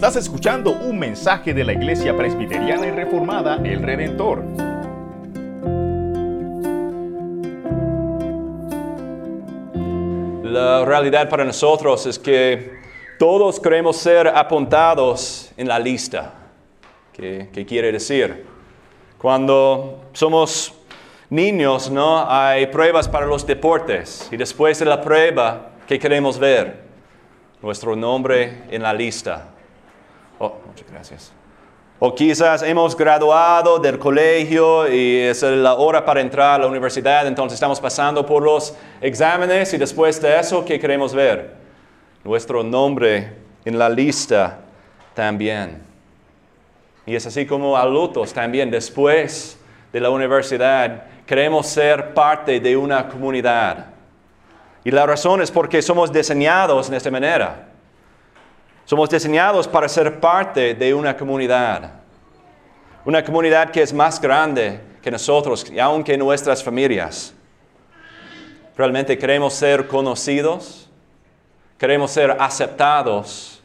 Estás escuchando un mensaje de la Iglesia Presbiteriana y Reformada El Redentor. La realidad para nosotros es que todos queremos ser apuntados en la lista. ¿Qué, quiere decir? Cuando somos niños, ¿no? Hay pruebas para los deportes y después de la prueba, ¿qué queremos ver? Nuestro nombre en la lista. Oh, muchas gracias. O quizás hemos graduado del colegio y es la hora para entrar a la universidad, entonces estamos pasando por los exámenes y después de eso, ¿qué queremos ver? Nuestro nombre en la lista también. Y es así como adultos también, después de la universidad, queremos ser parte de una comunidad. Y la razón es porque somos diseñados de esta manera. Somos diseñados para ser parte de una comunidad. Una comunidad que es más grande que nosotros y aunque nuestras familias. Realmente queremos ser conocidos, queremos ser aceptados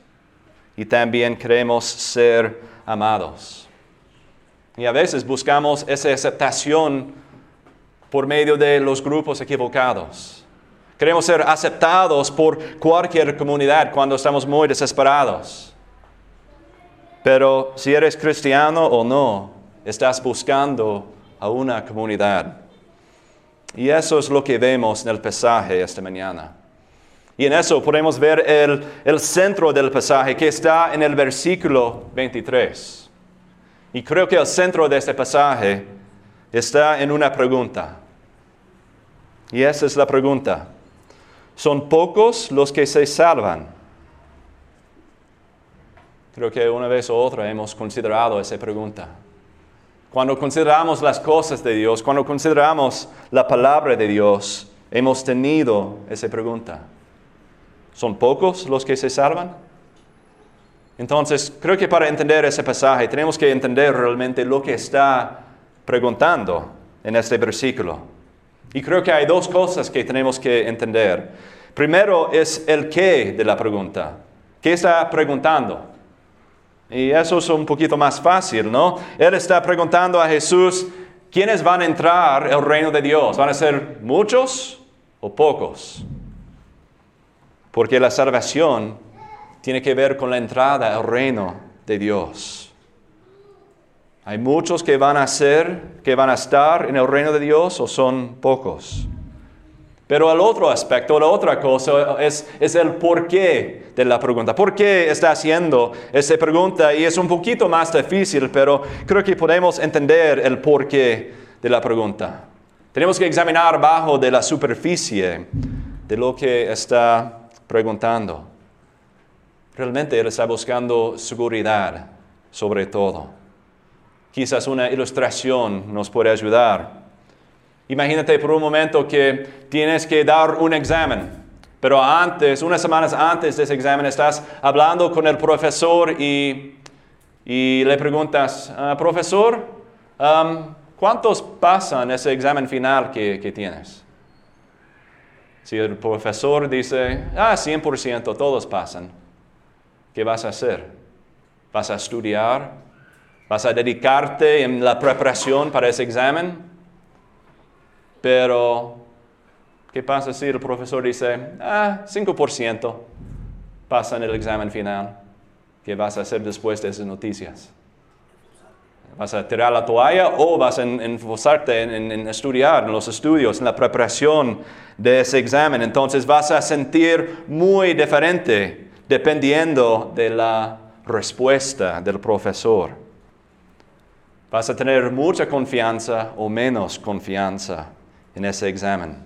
y también queremos ser amados. Y a veces buscamos esa aceptación por medio de los grupos equivocados. Queremos ser aceptados por cualquier comunidad cuando estamos muy desesperados. Pero si eres cristiano o no, estás buscando a una comunidad. Y eso es lo que vemos en el pasaje esta mañana. Y en eso podemos ver el, el centro del pasaje que está en el versículo 23. Y creo que el centro de este pasaje está en una pregunta. Y esa es la pregunta. ¿Son pocos los que se salvan? Creo que una vez u otra hemos considerado esa pregunta. Cuando consideramos las cosas de Dios, cuando consideramos la palabra de Dios, hemos tenido esa pregunta. ¿Son pocos los que se salvan? Entonces, creo que para entender ese pasaje tenemos que entender realmente lo que está preguntando en este versículo. Y creo que hay dos cosas que tenemos que entender. Primero es el qué de la pregunta. ¿Qué está preguntando? Y eso es un poquito más fácil, ¿no? Él está preguntando a Jesús, ¿quiénes van a entrar al reino de Dios? ¿Van a ser muchos o pocos? Porque la salvación tiene que ver con la entrada al reino de Dios. ¿Hay muchos que van a ser, que van a estar en el reino de Dios o son pocos? Pero el otro aspecto, la otra cosa es, el porqué de la pregunta. ¿Por qué está haciendo esa pregunta? Y es un poquito más difícil, pero creo que podemos entender el porqué de la pregunta. Tenemos que examinar bajo de la superficie de lo que está preguntando. Realmente él está buscando seguridad sobre todo. Quizás una ilustración nos puede ayudar. Imagínate por un momento que tienes que dar un examen, pero antes, unas semanas antes de ese examen, estás hablando con el profesor y, le preguntas, ah, profesor, ¿cuántos pasan ese examen final que, que tienes? Si el profesor dice, ah, 100%, todos pasan, ¿qué vas a hacer? ¿Vas a estudiar? ¿Vas a dedicarte en la preparación para ese examen? Pero, ¿qué pasa si el profesor dice, ah, 5% pasa en el examen final? ¿Qué vas a hacer después de esas noticias? ¿Vas a tirar la toalla o vas a enfocarte en, en, estudiar, en los estudios, en la preparación de ese examen? Entonces vas a sentir muy diferente dependiendo de la respuesta del profesor. Vas a tener mucha confianza o menos confianza en ese examen.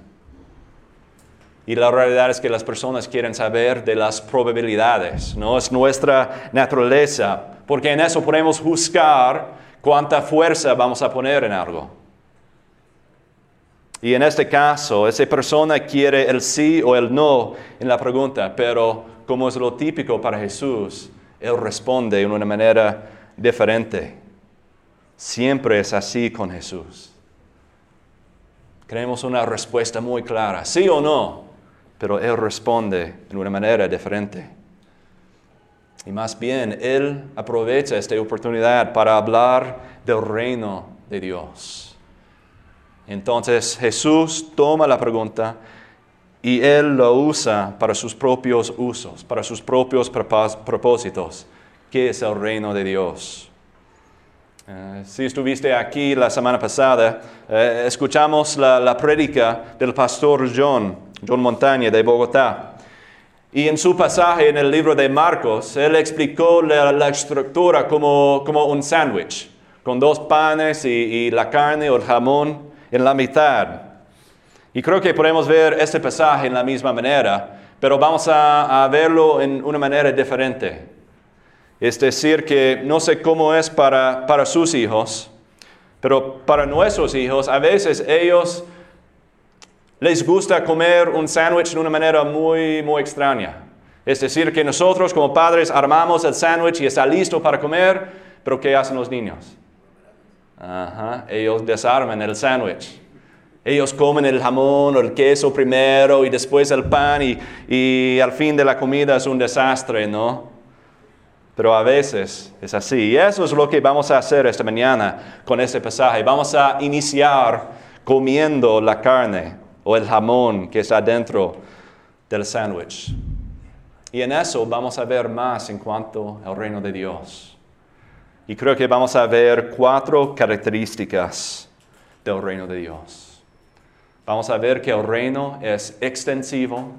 Y la realidad es que las personas quieren saber de las probabilidades, no es nuestra naturaleza, porque en eso podemos juzgar cuánta fuerza vamos a poner en algo. Y en este caso, esa persona quiere el sí o el no en la pregunta, pero como es lo típico para Jesús, Él responde de una manera diferente. Siempre es así con Jesús. Queremos una respuesta muy clara, sí o no, pero Él responde de una manera diferente. Y más bien, Él aprovecha esta oportunidad para hablar del reino de Dios. Entonces Jesús toma la pregunta y Él lo usa para sus propios usos, para sus propios propósitos. ¿Qué es el reino de Dios? Eh, si estuviste aquí la semana pasada, eh, escuchamos la, la prédica del pastor John, John Montaña de Bogotá. Y en su pasaje en el libro de Marcos, él explicó la, estructura como, como un sándwich, con dos panes y, y, la carne o el jamón en la mitad. Y creo que podemos ver este pasaje en la misma manera, pero vamos a, a verlo en una manera diferente. Es decir, que no sé cómo es para, para sus hijos, pero para nuestros hijos, a veces ellos les gusta comer un sándwich de una manera muy, muy extraña. Es decir, que nosotros como padres armamos el sándwich y está listo para comer, pero ¿qué hacen los niños? Ajá, ellos desarman el sándwich. Ellos comen el jamón o el queso primero y después el pan y, y al fin de la comida es un desastre, ¿no? Pero a veces es así. Y eso es lo que vamos a hacer esta mañana con este pasaje. Vamos a iniciar comiendo la carne o el jamón que está dentro del sándwich. Y en eso vamos a ver más en cuanto al reino de Dios. Y creo que vamos a ver cuatro características del reino de Dios. Vamos a ver que el reino es extensivo,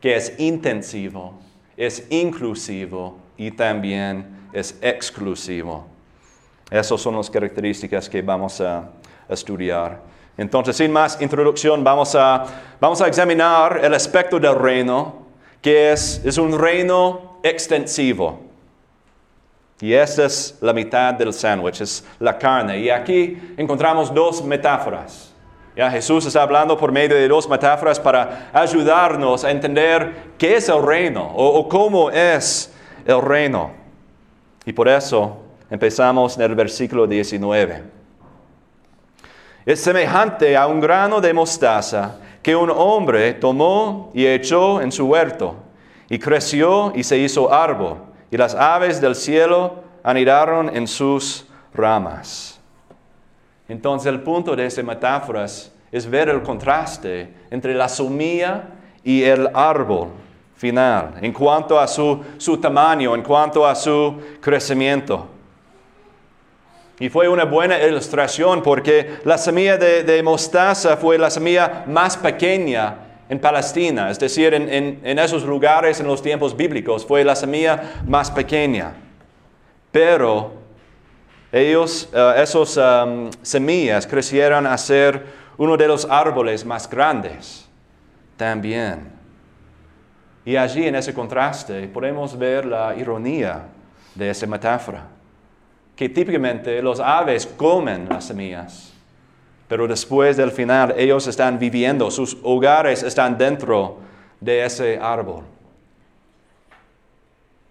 que es intensivo, es inclusivo y también es exclusivo. Esas son las características que vamos a estudiar. Entonces, sin más introducción, vamos a, vamos a examinar el aspecto del reino, que es, es un reino extensivo. Y esta es la mitad del sándwich, es la carne. Y aquí encontramos dos metáforas. Ya Jesús está hablando por medio de dos metáforas para ayudarnos a entender qué es el reino o, o cómo es el reino. Y por eso empezamos en el versículo 19 es semejante a un grano de mostaza que un hombre tomó y echó en su huerto, y creció y se hizo árbol, y las aves del cielo anidaron en sus ramas. Entonces el punto de estas metáforas es ver el contraste entre la semilla y el árbol final, en cuanto a su, su tamaño, en cuanto a su crecimiento. Y fue una buena ilustración porque la semilla de, mostaza fue la semilla más pequeña en Palestina, es decir, en, esos lugares en los tiempos bíblicos fue la semilla más pequeña. Pero ellos, uh, esos um, semillas crecieron a ser uno de los árboles más grandes también. Y allí en ese contraste podemos ver la ironía de esa metáfora que típicamente los aves comen las semillas, pero después del final ellos están viviendo, sus hogares están dentro de ese árbol.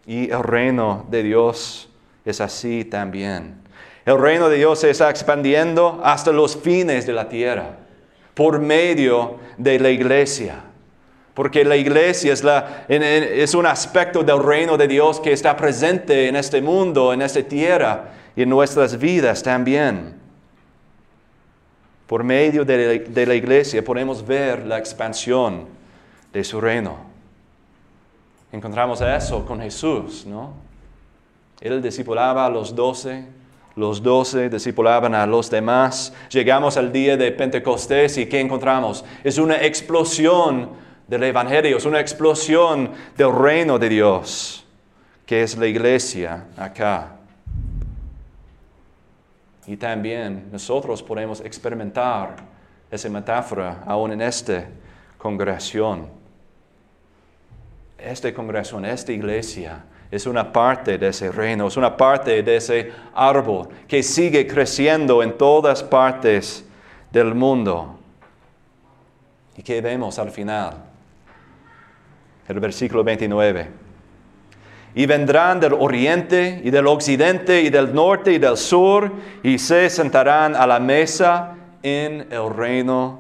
Y el reino de Dios es así también. El reino de Dios se está expandiendo hasta los fines de la tierra por medio de la iglesia. Porque la iglesia es, un aspecto del reino de Dios que está presente en este mundo, en esta tierra y en nuestras vidas también. Por medio de la, de la iglesia podemos ver la expansión de su reino. Encontramos eso con Jesús, ¿no? Él discipulaba a los doce, los doce discipulaban a los demás. Llegamos al día de Pentecostés y ¿qué encontramos? Es una explosión del Evangelio, es una explosión del reino de Dios, que es la iglesia acá. Y también nosotros podemos experimentar esa metáfora aún en esta congregación. Esta congregación, esta iglesia es una parte de ese reino, es una parte de ese árbol que sigue creciendo en todas partes del mundo. ¿Y qué vemos al final? El versículo 29 y vendrán del oriente y del occidente y del norte y del sur y se sentarán a la mesa en el reino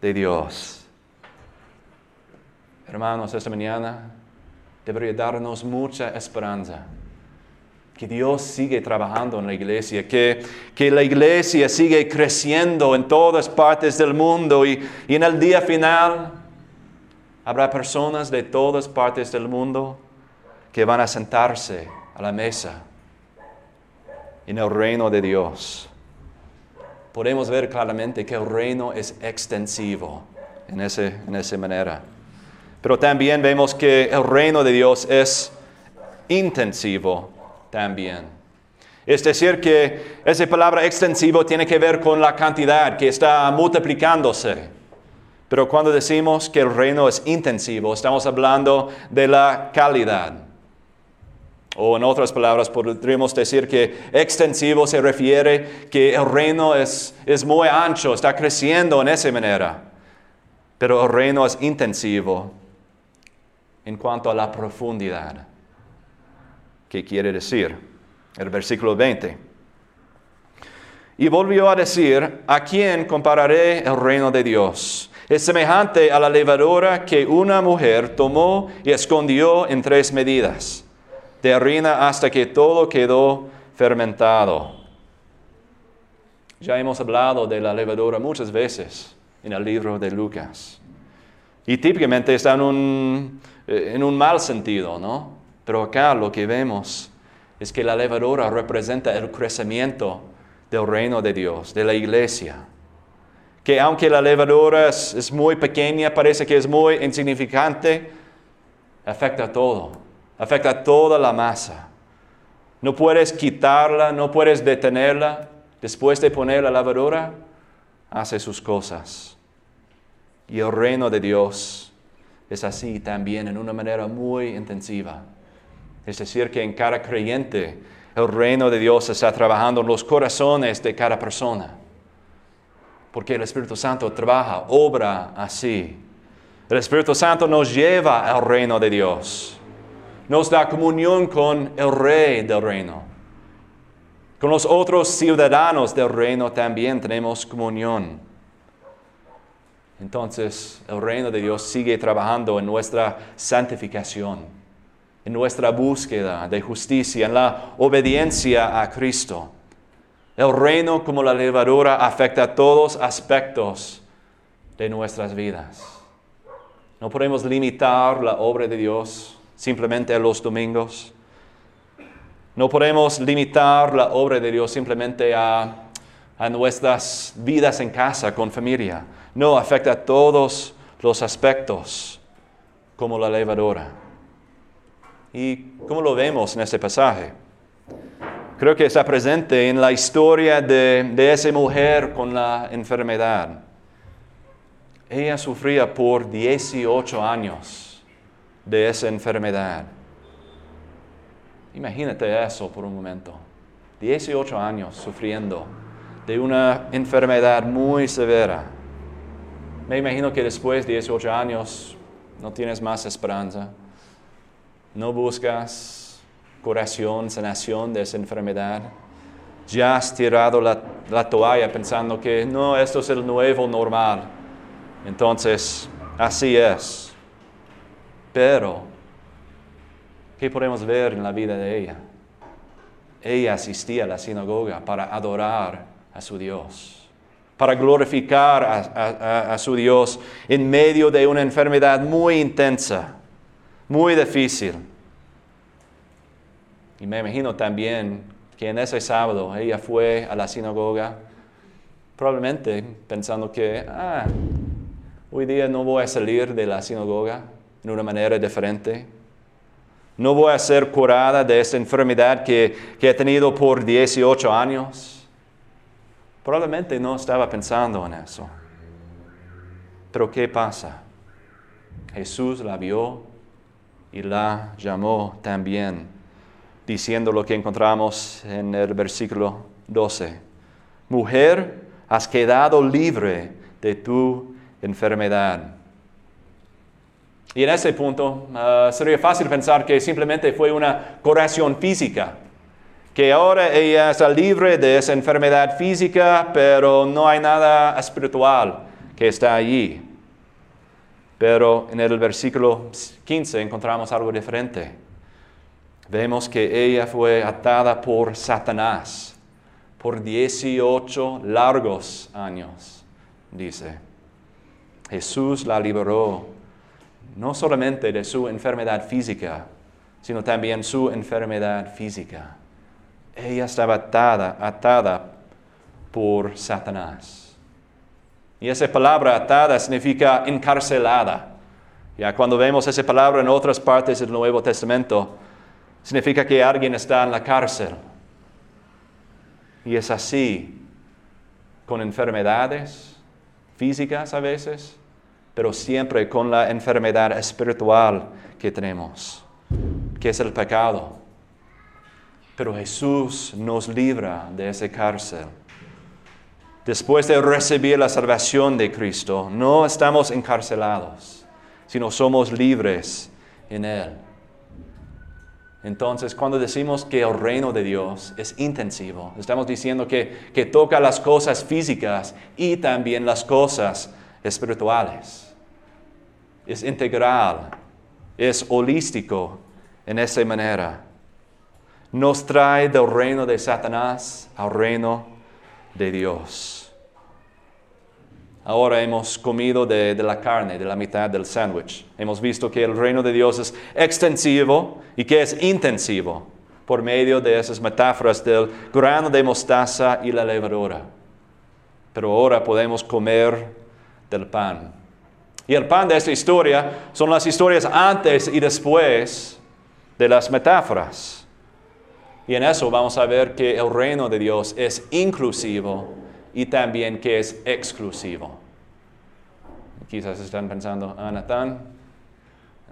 de Dios. Hermanos, esta mañana debería darnos mucha esperanza que Dios sigue trabajando en la iglesia, que, que la iglesia sigue creciendo en todas partes del mundo y, y en el día final habrá personas de todas partes del mundo que van a sentarse a la mesa en el reino de Dios. Podemos ver claramente que el reino es extensivo en, en esa manera. Pero también vemos que el reino de Dios es intensivo también. Es decir, que esa palabra extensivo tiene que ver con la cantidad que está multiplicándose. Pero cuando decimos que el reino es intensivo, estamos hablando de la calidad. O en otras palabras, podríamos decir que extensivo se refiere que el reino es, es muy ancho, está creciendo en esa manera. Pero el reino es intensivo en cuanto a la profundidad. ¿Qué quiere decir? El versículo 20. Y volvió a decir, ¿a quién compararé el reino de Dios? Es semejante a la levadura que una mujer tomó y escondió en tres medidas, de harina hasta que todo quedó fermentado. Ya hemos hablado de la levadura muchas veces en el libro de Lucas. Y típicamente está en un, eh, en un mal sentido, ¿no? Pero acá lo que vemos es que la levadura representa el crecimiento del reino de Dios, de la iglesia. Que aunque la levadura es, muy pequeña, parece que es muy insignificante, afecta a todo, afecta a toda la masa. No puedes quitarla, no puedes detenerla. Después de poner la levadura, hace sus cosas. Y el reino de Dios es así también en una manera muy intensiva. Es decir, que en cada creyente el reino de Dios está trabajando en los corazones de cada persona. Porque el Espíritu Santo trabaja, obra así. El Espíritu Santo nos lleva al reino de Dios. Nos da comunión con el rey del reino. Con los otros ciudadanos del reino también tenemos comunión. Entonces el reino de Dios sigue trabajando en nuestra santificación en nuestra búsqueda de justicia, en la obediencia a Cristo. El reino como la levadura afecta todos aspectos de nuestras vidas. No podemos limitar la obra de Dios simplemente a los domingos. No podemos limitar la obra de Dios simplemente a, a nuestras vidas en casa, con familia. No, afecta a todos los aspectos como la levadura. ¿Y cómo lo vemos en este pasaje? Creo que está presente en la historia de, esa mujer con la enfermedad. Ella sufría por 18 años de esa enfermedad. Imagínate eso por un momento. 18 años sufriendo de una enfermedad muy severa. Me imagino que después de 18 años no tienes más esperanza no buscas curación, sanación de esa enfermedad. Ya has tirado la, toalla pensando que no, esto es el nuevo normal. Entonces, así es. Pero, ¿qué podemos ver en la vida de ella? Ella asistía a la sinagoga para adorar a su Dios, para glorificar a su Dios en medio de una enfermedad muy intensa muy difícil. Y me imagino también que en ese sábado ella fue a la sinagoga, probablemente pensando que, ah, hoy día no voy a salir de la sinagoga de una manera diferente. No voy a ser curada de esta enfermedad que, que he tenido por 18 años. Probablemente no estaba pensando en eso. Pero ¿qué pasa? Jesús la vio y la llamó también, diciendo lo que encontramos en el versículo 12. Mujer, has quedado libre de tu enfermedad. Y en ese punto ah, sería fácil pensar que simplemente fue una curación física, que ahora ella está libre de esa enfermedad física, pero no hay nada espiritual que está allí. Pero en el versículo 15 encontramos algo diferente. Vemos que ella fue atada por Satanás por 18 largos años, dice. Jesús la liberó no solamente de su enfermedad física, sino también su enfermedad física. Ella estaba atada, atada por Satanás. Y esa palabra atada significa encarcelada. Ya cuando vemos esa palabra en otras partes del Nuevo Testamento, significa que alguien está en la cárcel. Y es así, con enfermedades físicas a veces, pero siempre con la enfermedad espiritual que tenemos, que es el pecado. Pero Jesús nos libra de esa cárcel. Después de recibir la salvación de Cristo, no estamos encarcelados, sino somos libres en Él. Entonces, cuando decimos que el reino de Dios es intensivo, estamos diciendo que, que toca las cosas físicas y también las cosas espirituales. Es integral, es holístico en esa manera. Nos trae del reino de Satanás al reino de Dios. Ahora hemos comido de, la carne, de la mitad del sándwich. Hemos visto que el reino de Dios es extensivo y que es intensivo por medio de esas metáforas del grano de mostaza y la levadura. Pero ahora podemos comer del pan. Y el pan de esta historia son las historias antes y después de las metáforas. Y en eso vamos a ver que el reino de Dios es inclusivo y también que es exclusivo. Quizás están pensando, ah,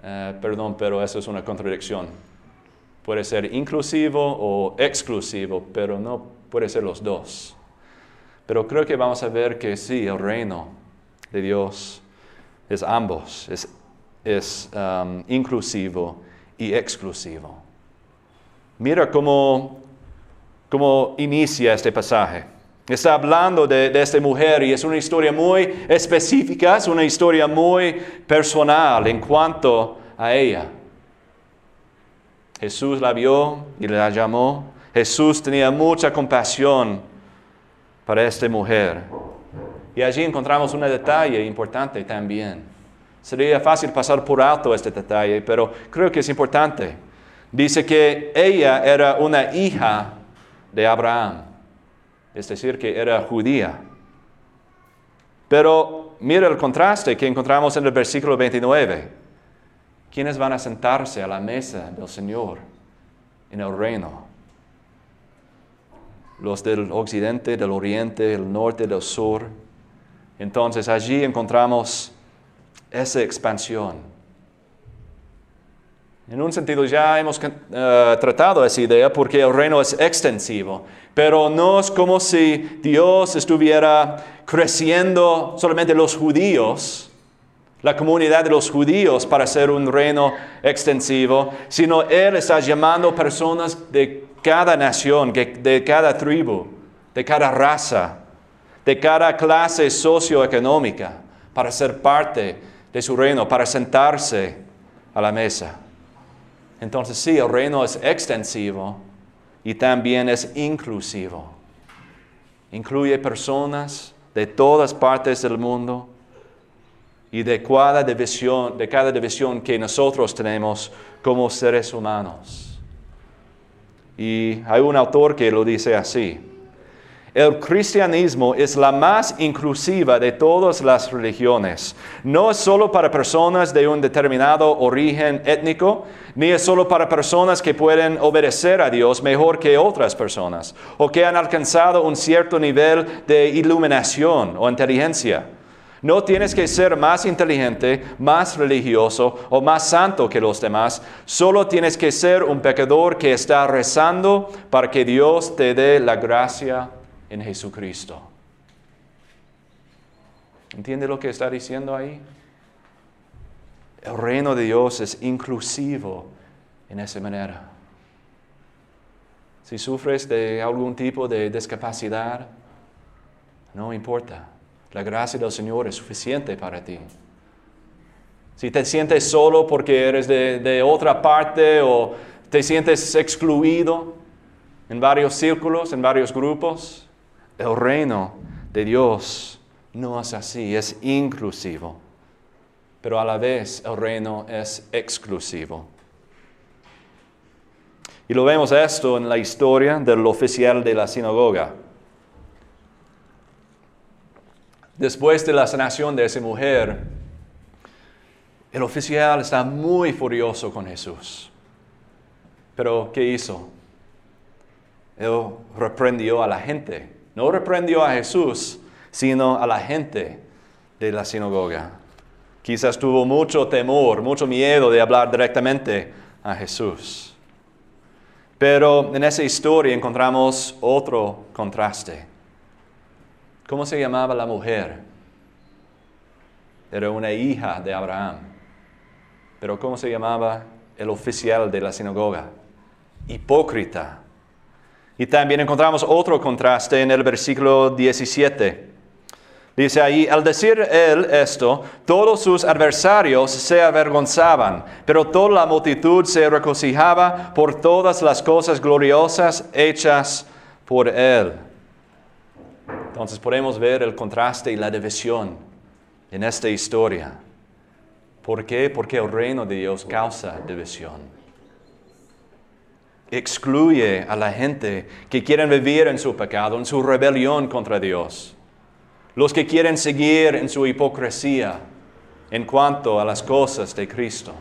eh, perdón, pero eso es una contradicción. Puede ser inclusivo o exclusivo, pero no puede ser los dos. Pero creo que vamos a ver que sí, el reino de Dios es ambos, es, um, inclusivo y exclusivo. Mira cómo, cómo inicia este pasaje. Está hablando de, esta mujer y es una historia muy específica, es una historia muy personal en cuanto a ella. Jesús la vio y la llamó. Jesús tenía mucha compasión para esta mujer. Y allí encontramos un detalle importante también. Sería fácil pasar por alto este detalle, pero creo que es importante. Dice que ella era una hija de Abraham es decir, que era judía. Pero mira el contraste que encontramos en el versículo 29. ¿Quiénes van a sentarse a la mesa del Señor en el reino? Los del occidente, del oriente, del norte, del sur. Entonces allí encontramos esa expansión. En un sentido ya hemos eh, tratado esa idea porque el reino es extensivo, pero no es como si Dios estuviera creciendo solamente los judíos, la comunidad de los judíos para ser un reino extensivo, sino Él está llamando personas de cada nación, de cada tribu, de cada raza, de cada clase socioeconómica, para ser parte de su reino, para sentarse a la mesa. Entonces sí, el reino es extensivo, y también es inclusivo. Incluye personas de todas partes del mundo y de cada división, de cada división que nosotros tenemos como seres humanos. Y hay un autor que lo dice así. El cristianismo es la más inclusiva de todas las religiones. No es solo para personas de un determinado origen étnico, ni es solo para personas que pueden obedecer a Dios mejor que otras personas, o que han alcanzado un cierto nivel de iluminación o inteligencia. No tienes que ser más inteligente, más religioso o más santo que los demás. Solo tienes que ser un pecador que está rezando para que Dios te dé la gracia en Jesucristo. ¿Entiende lo que está diciendo ahí? El reino de Dios es inclusivo en esa manera. Si sufres de algún tipo de discapacidad, no importa. La gracia del Señor es suficiente para ti. Si te sientes solo porque eres de, de otra parte o ¿Te sientes excluido en varios círculos, en varios grupos? El reino de Dios no es así, es inclusivo, pero a la vez el reino es exclusivo. Y lo vemos esto en la historia del oficial de la sinagoga. Después de la sanación de esa mujer, el oficial está muy furioso con Jesús. Pero ¿qué hizo? Él reprendió a la gente. No reprendió a Jesús, sino a la gente de la sinagoga. Quizás tuvo mucho temor, mucho miedo de hablar directamente a Jesús. Pero en esa historia encontramos otro contraste. ¿Cómo se llamaba la mujer? Era una hija de Abraham. Pero ¿cómo se llamaba el oficial de la sinagoga? Hipócrita. Y también encontramos otro contraste en el versículo 17. Dice ahí, al decir él esto, todos sus adversarios se avergonzaban, pero toda la multitud se regocijaba por todas las cosas gloriosas hechas por él. Entonces podemos ver el contraste y la división en esta historia. ¿Por qué? Porque el reino de Dios causa división. Excluye a la gente que quieren vivir en su pecado, en su rebelión contra Dios. Los que quieren seguir en su hipocresía en cuanto a las cosas de Cristo.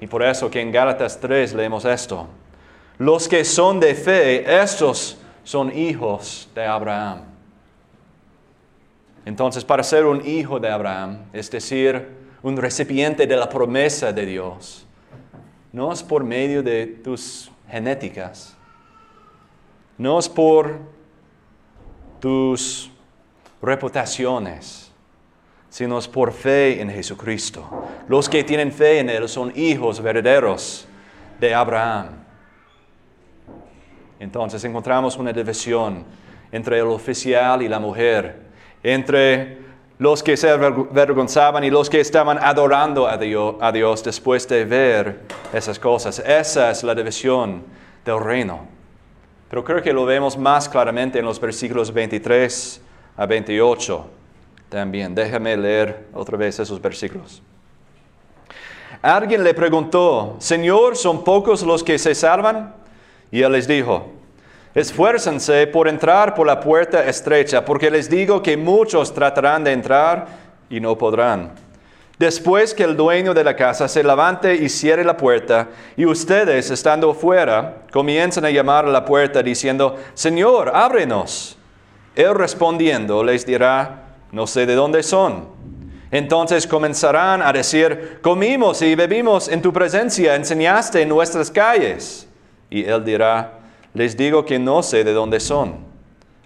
Y por eso que en Gálatas 3 leemos esto. Los que son de fe, estos son hijos de Abraham. Entonces, para ser un hijo de Abraham, es decir, un recipiente de la promesa de Dios, no es por medio de tus genéticas, no es por tus reputaciones, sino es por fe en Jesucristo. Los que tienen fe en Él son hijos verdaderos de Abraham. Entonces encontramos una división entre el oficial y la mujer, entre los que se avergonzaban y los que estaban adorando a Dios, después de ver esas cosas. Esa es la división del reino. Pero creo que lo vemos más claramente en los versículos 23 a 28 también. Déjame leer otra vez esos versículos. Alguien le preguntó, Señor, ¿son pocos los que se salvan? Y él les dijo, esfuércense por entrar por la puerta estrecha, porque les digo que muchos tratarán de entrar y no podrán. Después que el dueño de la casa se levante y cierre la puerta, y ustedes, estando fuera, comiencen a llamar a la puerta diciendo, Señor, ábrenos. Él respondiendo les dirá, no sé de dónde son. Entonces comenzarán a decir, comimos y bebimos en tu presencia, enseñaste en nuestras calles. Y él dirá, les digo que no sé de dónde son.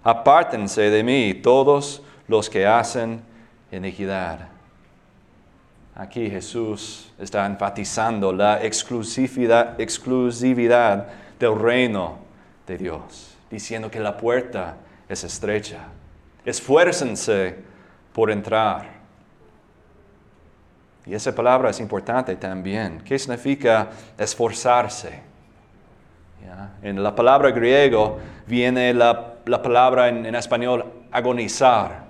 Apártense de mí todos los que hacen iniquidad. Aquí Jesús está enfatizando la exclusividad, exclusividad del reino de Dios, diciendo que la puerta es estrecha. Esfuércense por entrar. Y esa palabra es importante también. ¿Qué significa esforzarse? En la palabra griego viene la, palabra en, español agonizar.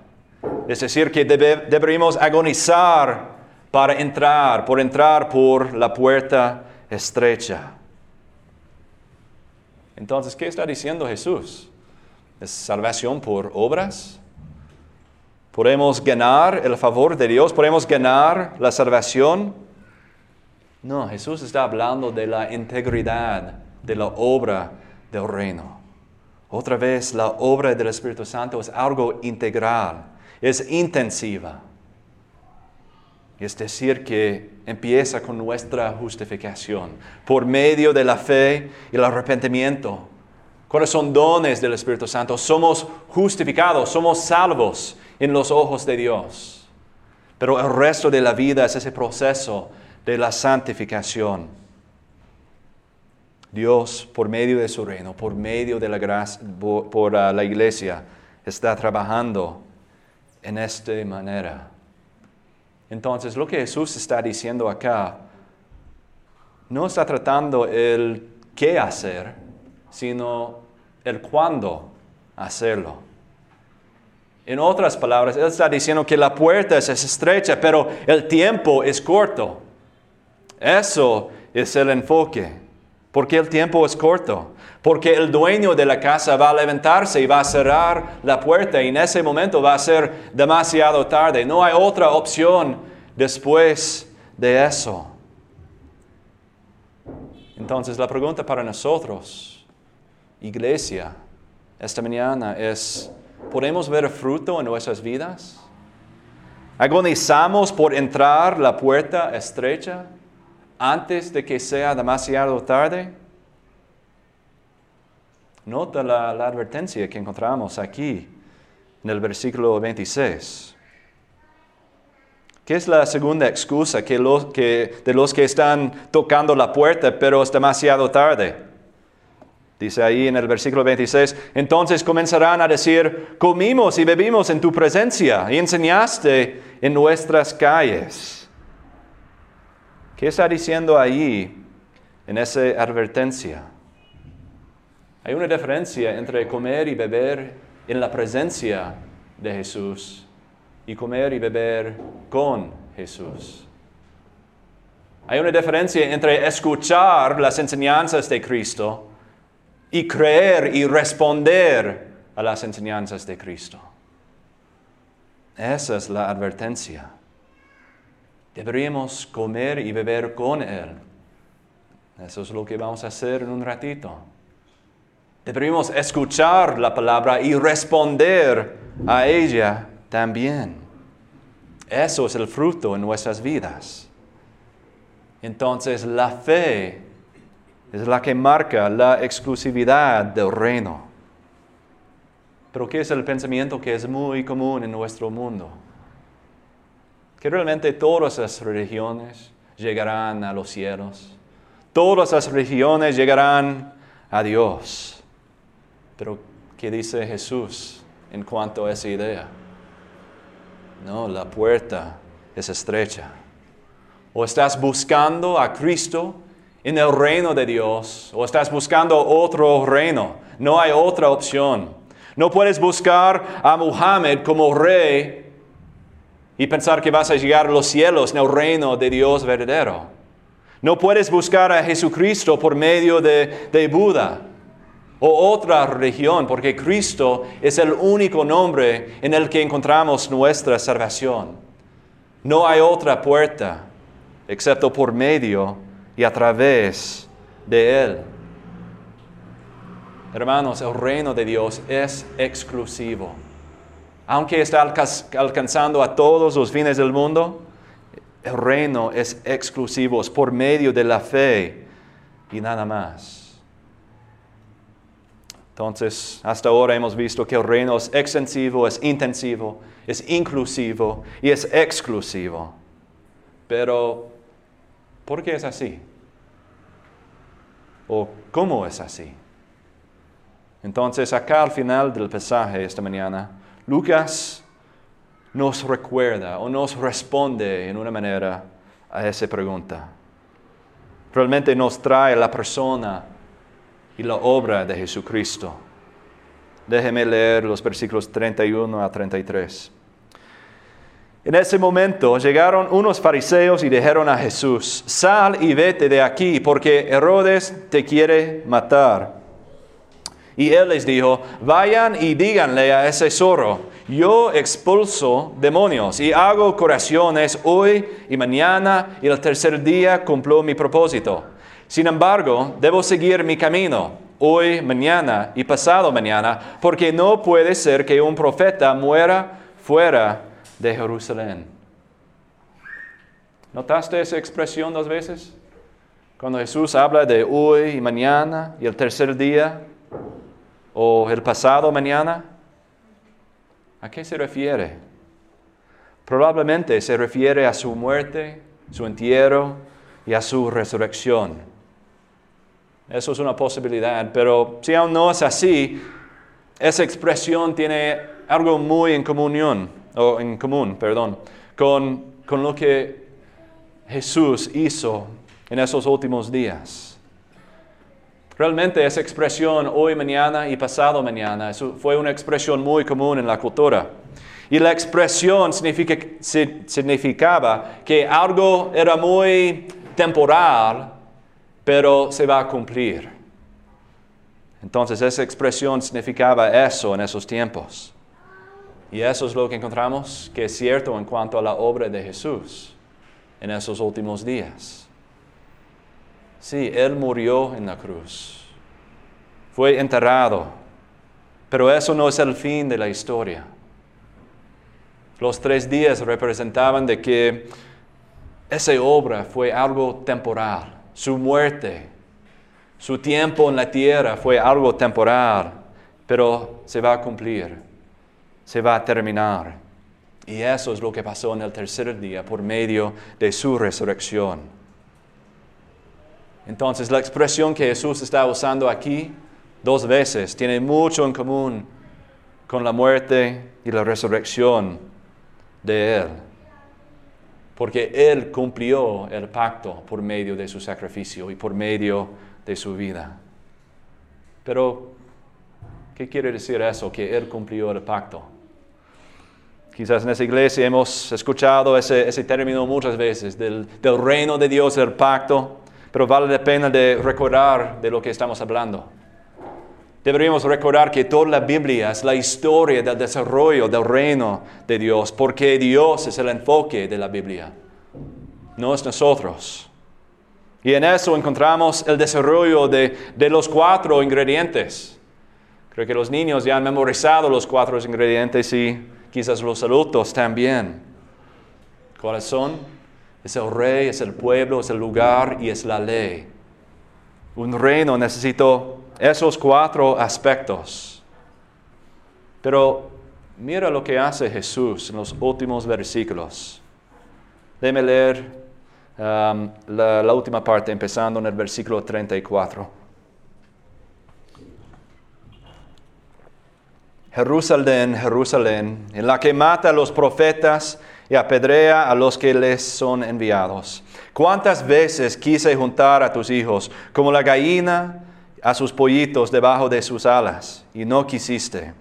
Es decir, que deberíamos agonizar para entrar, por entrar por la puerta estrecha. Entonces, ¿qué está diciendo Jesús? ¿Es salvación por obras? ¿Podemos ganar el favor de Dios? ¿Podemos ganar la salvación? No, Jesús está hablando de la integridad de la obra del reino. Otra vez, la obra del Espíritu Santo es algo integral, es intensiva. Es decir, que empieza con nuestra justificación por medio de la fe y el arrepentimiento. ¿Cuáles son dones del Espíritu Santo? Somos justificados, somos salvos en los ojos de Dios. Pero el resto de la vida es ese proceso de la santificación. Dios, por medio de su reino, por medio de la gracia, por, ah, la iglesia, está trabajando en esta manera. Entonces, lo que Jesús está diciendo acá no está tratando el qué hacer, sino el cuándo hacerlo. En otras palabras, Él está diciendo que la puerta es estrecha, pero el tiempo es corto. Eso es el enfoque. Porque el tiempo es corto. Porque el dueño de la casa va a levantarse y va a cerrar la puerta y en ese momento va a ser demasiado tarde. No hay otra opción después de eso. Entonces la pregunta para nosotros, iglesia, esta mañana es, ¿podemos ver fruto en nuestras vidas? ¿Agonizamos por entrar la puerta estrecha antes de que sea demasiado tarde? Nota la, advertencia que encontramos aquí en el versículo 26. ¿Qué es la segunda excusa que de los que están tocando la puerta, pero es demasiado tarde? Dice ahí en el versículo 26, entonces comenzarán a decir, comimos y bebimos en tu presencia y enseñaste en nuestras calles. ¿Qué está diciendo ahí en esa advertencia? Hay una diferencia entre comer y beber en la presencia de Jesús y comer y beber con Jesús. Hay una diferencia entre escuchar las enseñanzas de Cristo y creer y responder a las enseñanzas de Cristo. Esa es la advertencia. Deberíamos comer y beber con Él. Eso es lo que vamos a hacer en un ratito. Deberíamos escuchar la palabra y responder a ella también. Eso es el fruto en nuestras vidas. Entonces la fe es la que marca la exclusividad del reino. Pero ¿qué es el pensamiento que es muy común en nuestro mundo? Que realmente todas las religiones llegarán a los cielos. Todas las religiones llegarán a Dios. Pero ¿qué dice Jesús en cuanto a esa idea? No, la puerta es estrecha. O estás buscando a Cristo en el reino de Dios, o estás buscando otro reino. No hay otra opción. No puedes buscar a Muhammad como rey y pensar que vas a llegar a los cielos en el reino de Dios verdadero. No puedes buscar a Jesucristo por medio de, de Buda o otra religión, porque Cristo es el único nombre en el que encontramos nuestra salvación. No hay otra puerta excepto por medio y a través de Él. Hermanos, el reino de Dios es exclusivo. Aunque está alcanzando a todos los fines del mundo, el reino es exclusivo, es por medio de la fe y nada más. Entonces, hasta ahora hemos visto que el reino es extensivo, es intensivo, es inclusivo y es exclusivo. Pero, ¿por qué es así? ¿O cómo es así? Entonces, acá al final del pasaje esta mañana, Lucas nos recuerda o nos responde en una manera a esa pregunta. Realmente nos trae la persona y la obra de Jesucristo. Déjeme leer los versículos 31 a 33. En ese momento llegaron unos fariseos y dijeron a Jesús, sal y vete de aquí, porque Herodes te quiere matar. Y él les dijo, vayan y díganle a ese zorro, yo expulso demonios y hago curaciones hoy y mañana y el tercer día cumplo mi propósito. Sin embargo, debo seguir mi camino hoy, mañana y pasado mañana, porque no puede ser que un profeta muera fuera de Jerusalén. ¿Notaste esa expresión dos veces? Cuando Jesús habla de hoy y mañana y el tercer día o el pasado mañana, ¿a qué se refiere? Probablemente se refiere a su muerte, su entierro y a su resurrección. Eso es una posibilidad, pero si aún no es así, esa expresión tiene algo muy en comunión, o en común, perdón, con, con lo que Jesús hizo en esos últimos días. Realmente esa expresión hoy, mañana y pasado mañana fue una expresión muy común en la cultura. Y la expresión significaba que algo era muy temporal, pero se va a cumplir. Entonces esa expresión significaba eso en esos tiempos. Y eso es lo que encontramos que es cierto en cuanto a la obra de Jesús en esos últimos días. Sí, Él murió en la cruz, fue enterrado, pero eso no es el fin de la historia. Los tres días representaban de que esa obra fue algo temporal, su muerte, su tiempo en la tierra fue algo temporal, pero se va a cumplir, se va a terminar. Y eso es lo que pasó en el tercer día por medio de su resurrección. Entonces la expresión que Jesús está usando aquí dos veces tiene mucho en común con la muerte y la resurrección de Él. Porque Él cumplió el pacto por medio de su sacrificio y por medio de su vida. Pero, ¿qué quiere decir eso? Que Él cumplió el pacto. Quizás en esa iglesia hemos escuchado ese, término muchas veces, del, reino de Dios, el pacto, pero vale la pena de recordar de lo que estamos hablando. Deberíamos recordar que toda la Biblia es la historia del desarrollo del reino de Dios, porque Dios es el enfoque de la Biblia, no es nosotros. Y en eso encontramos el desarrollo de, los cuatro ingredientes. Creo que los niños ya han memorizado los cuatro ingredientes y quizás los adultos también. ¿Cuáles son? Es el rey, es el pueblo, es el lugar y es la ley. Un reino necesita esos cuatro aspectos. Pero mira lo que hace Jesús en los últimos versículos. Déjeme leer um, la, la última parte, empezando en el versículo 34. Jerusalén, Jerusalén, en la que mata a los profetas y apedrea a los que les son enviados. ¿Cuántas veces quise juntar a tus hijos como la gallina a sus pollitos debajo de sus alas y no quisiste.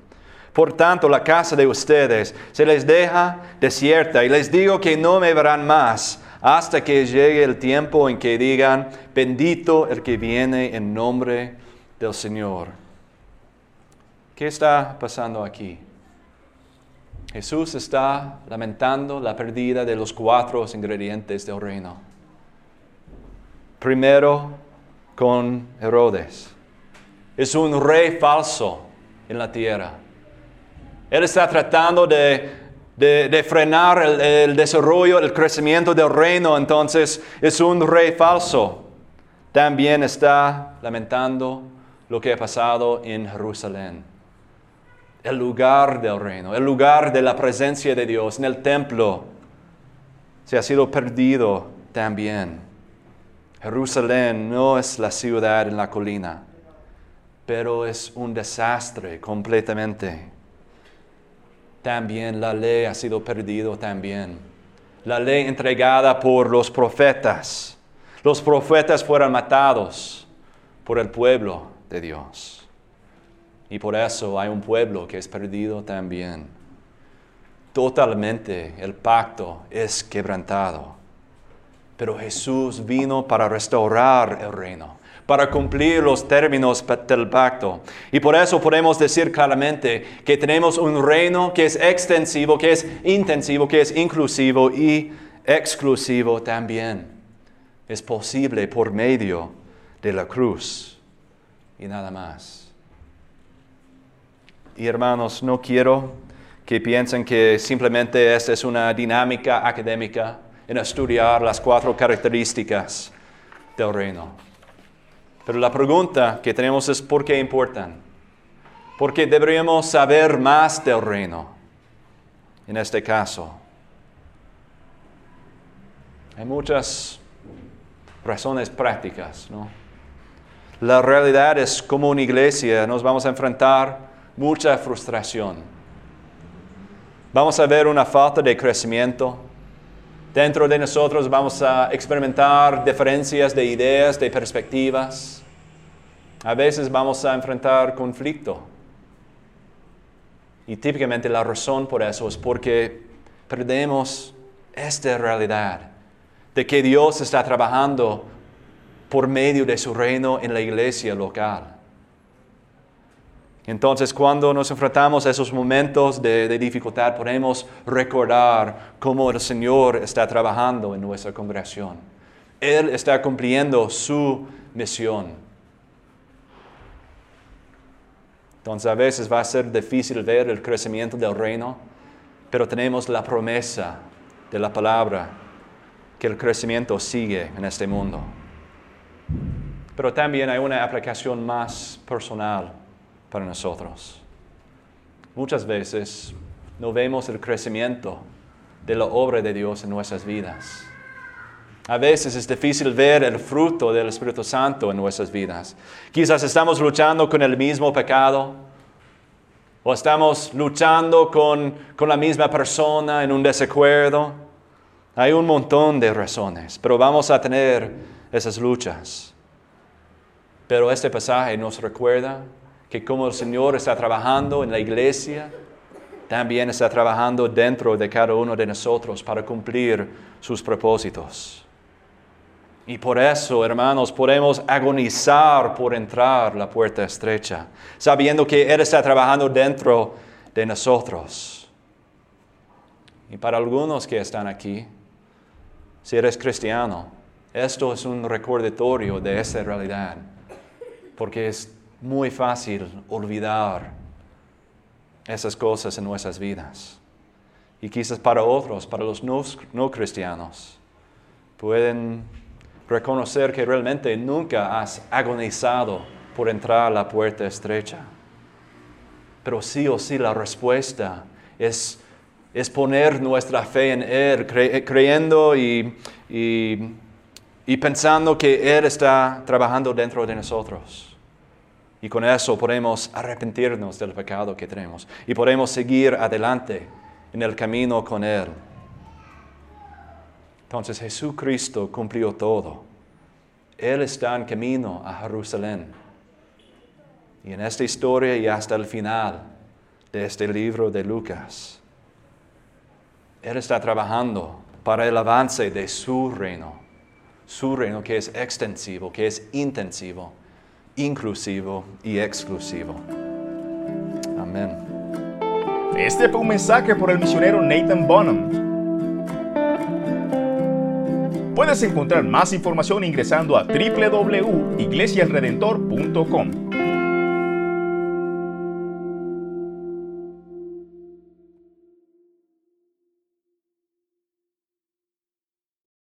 Por tanto, la casa de ustedes se les deja desierta y les digo que no me verán más hasta que llegue el tiempo en que digan, bendito el que viene en nombre del Señor. ¿Qué está pasando aquí? Jesús está lamentando la pérdida de los cuatro ingredientes del reino. Primero, con Herodes es un rey falso en la tierra. Él está tratando de, frenar el, desarrollo, el crecimiento del reino, entonces es un rey falso. También está lamentando lo que ha pasado en Jerusalén. El lugar del reino, el lugar de la presencia de Dios en el templo, se ha sido perdido también. Jerusalén no es la ciudad en la colina pero es un desastre completamente. También la ley ha sido perdida también. La ley entregada por los profetas. Los profetas fueron matados por el pueblo de Dios. Y por eso hay un pueblo que es perdido también. Totalmente el pacto es quebrantado. Pero Jesús vino para restaurar el reino para cumplir los términos del pacto. Y por eso podemos decir claramente que tenemos un reino que es extensivo, que es intensivo, que es inclusivo y exclusivo también. Es posible por medio de la cruz y nada más. Y hermanos, no quiero que piensen que simplemente esta es una dinámica académica en estudiar las cuatro características del reino. Pero la pregunta que tenemos es ¿por qué importan? Porque deberíamos saber más del reino en este caso. Hay muchas razones prácticas, ¿no? La realidad es como una iglesia nos vamos a enfrentar mucha frustración. Vamos a ver una falta de crecimiento. Dentro de nosotros vamos a experimentar diferencias de ideas, de perspectivas. A veces vamos a enfrentar conflicto. Y típicamente la razón por eso es porque perdemos esta realidad de que Dios está trabajando por medio de su reino en la iglesia local. Entonces, cuando nos enfrentamos a esos momentos de, dificultad, podemos recordar cómo el Señor está trabajando en nuestra congregación. Él está cumpliendo su misión. Entonces, a veces va a ser difícil ver el crecimiento del reino, pero tenemos la promesa de la palabra que el crecimiento sigue en este mundo. Pero también hay una aplicación más personal para nosotros. Muchas veces no vemos el crecimiento de la obra de Dios en nuestras vidas. A veces es difícil ver el fruto del Espíritu Santo en nuestras vidas. Quizás estamos luchando con el mismo pecado o estamos luchando con, con la misma persona en un desacuerdo. Hay un montón de razones, pero vamos a tener esas luchas. Pero este pasaje nos recuerda que como el Señor está trabajando en la iglesia, también está trabajando dentro de cada uno de nosotros para cumplir sus propósitos. Y por eso, hermanos, podemos agonizar por entrar la puerta estrecha, sabiendo que Él está trabajando dentro de nosotros. Y para algunos que están aquí, si eres cristiano, esto es un recordatorio de esa realidad, porque es muy fácil olvidar esas cosas en nuestras vidas. Y quizás para otros, para los no, cristianos, pueden reconocer que realmente nunca has agonizado por entrar a la puerta estrecha. Pero sí o sí la respuesta es, es poner nuestra fe en Él, creyendo y, y pensando que Él está trabajando dentro de nosotros. Y con eso podemos arrepentirnos del pecado que tenemos y podemos seguir adelante en el camino con Él. Entonces Jesucristo cumplió todo. Él está en camino a Jerusalén. Y en esta historia y hasta el final de este libro de Lucas, Él está trabajando para el avance de su reino. Su reino que es extensivo, que es intensivo inclusivo y exclusivo. Amén. Este fue un mensaje por el misionero Nathan Bonham. Puedes encontrar más información ingresando a www.iglesialredentor.com.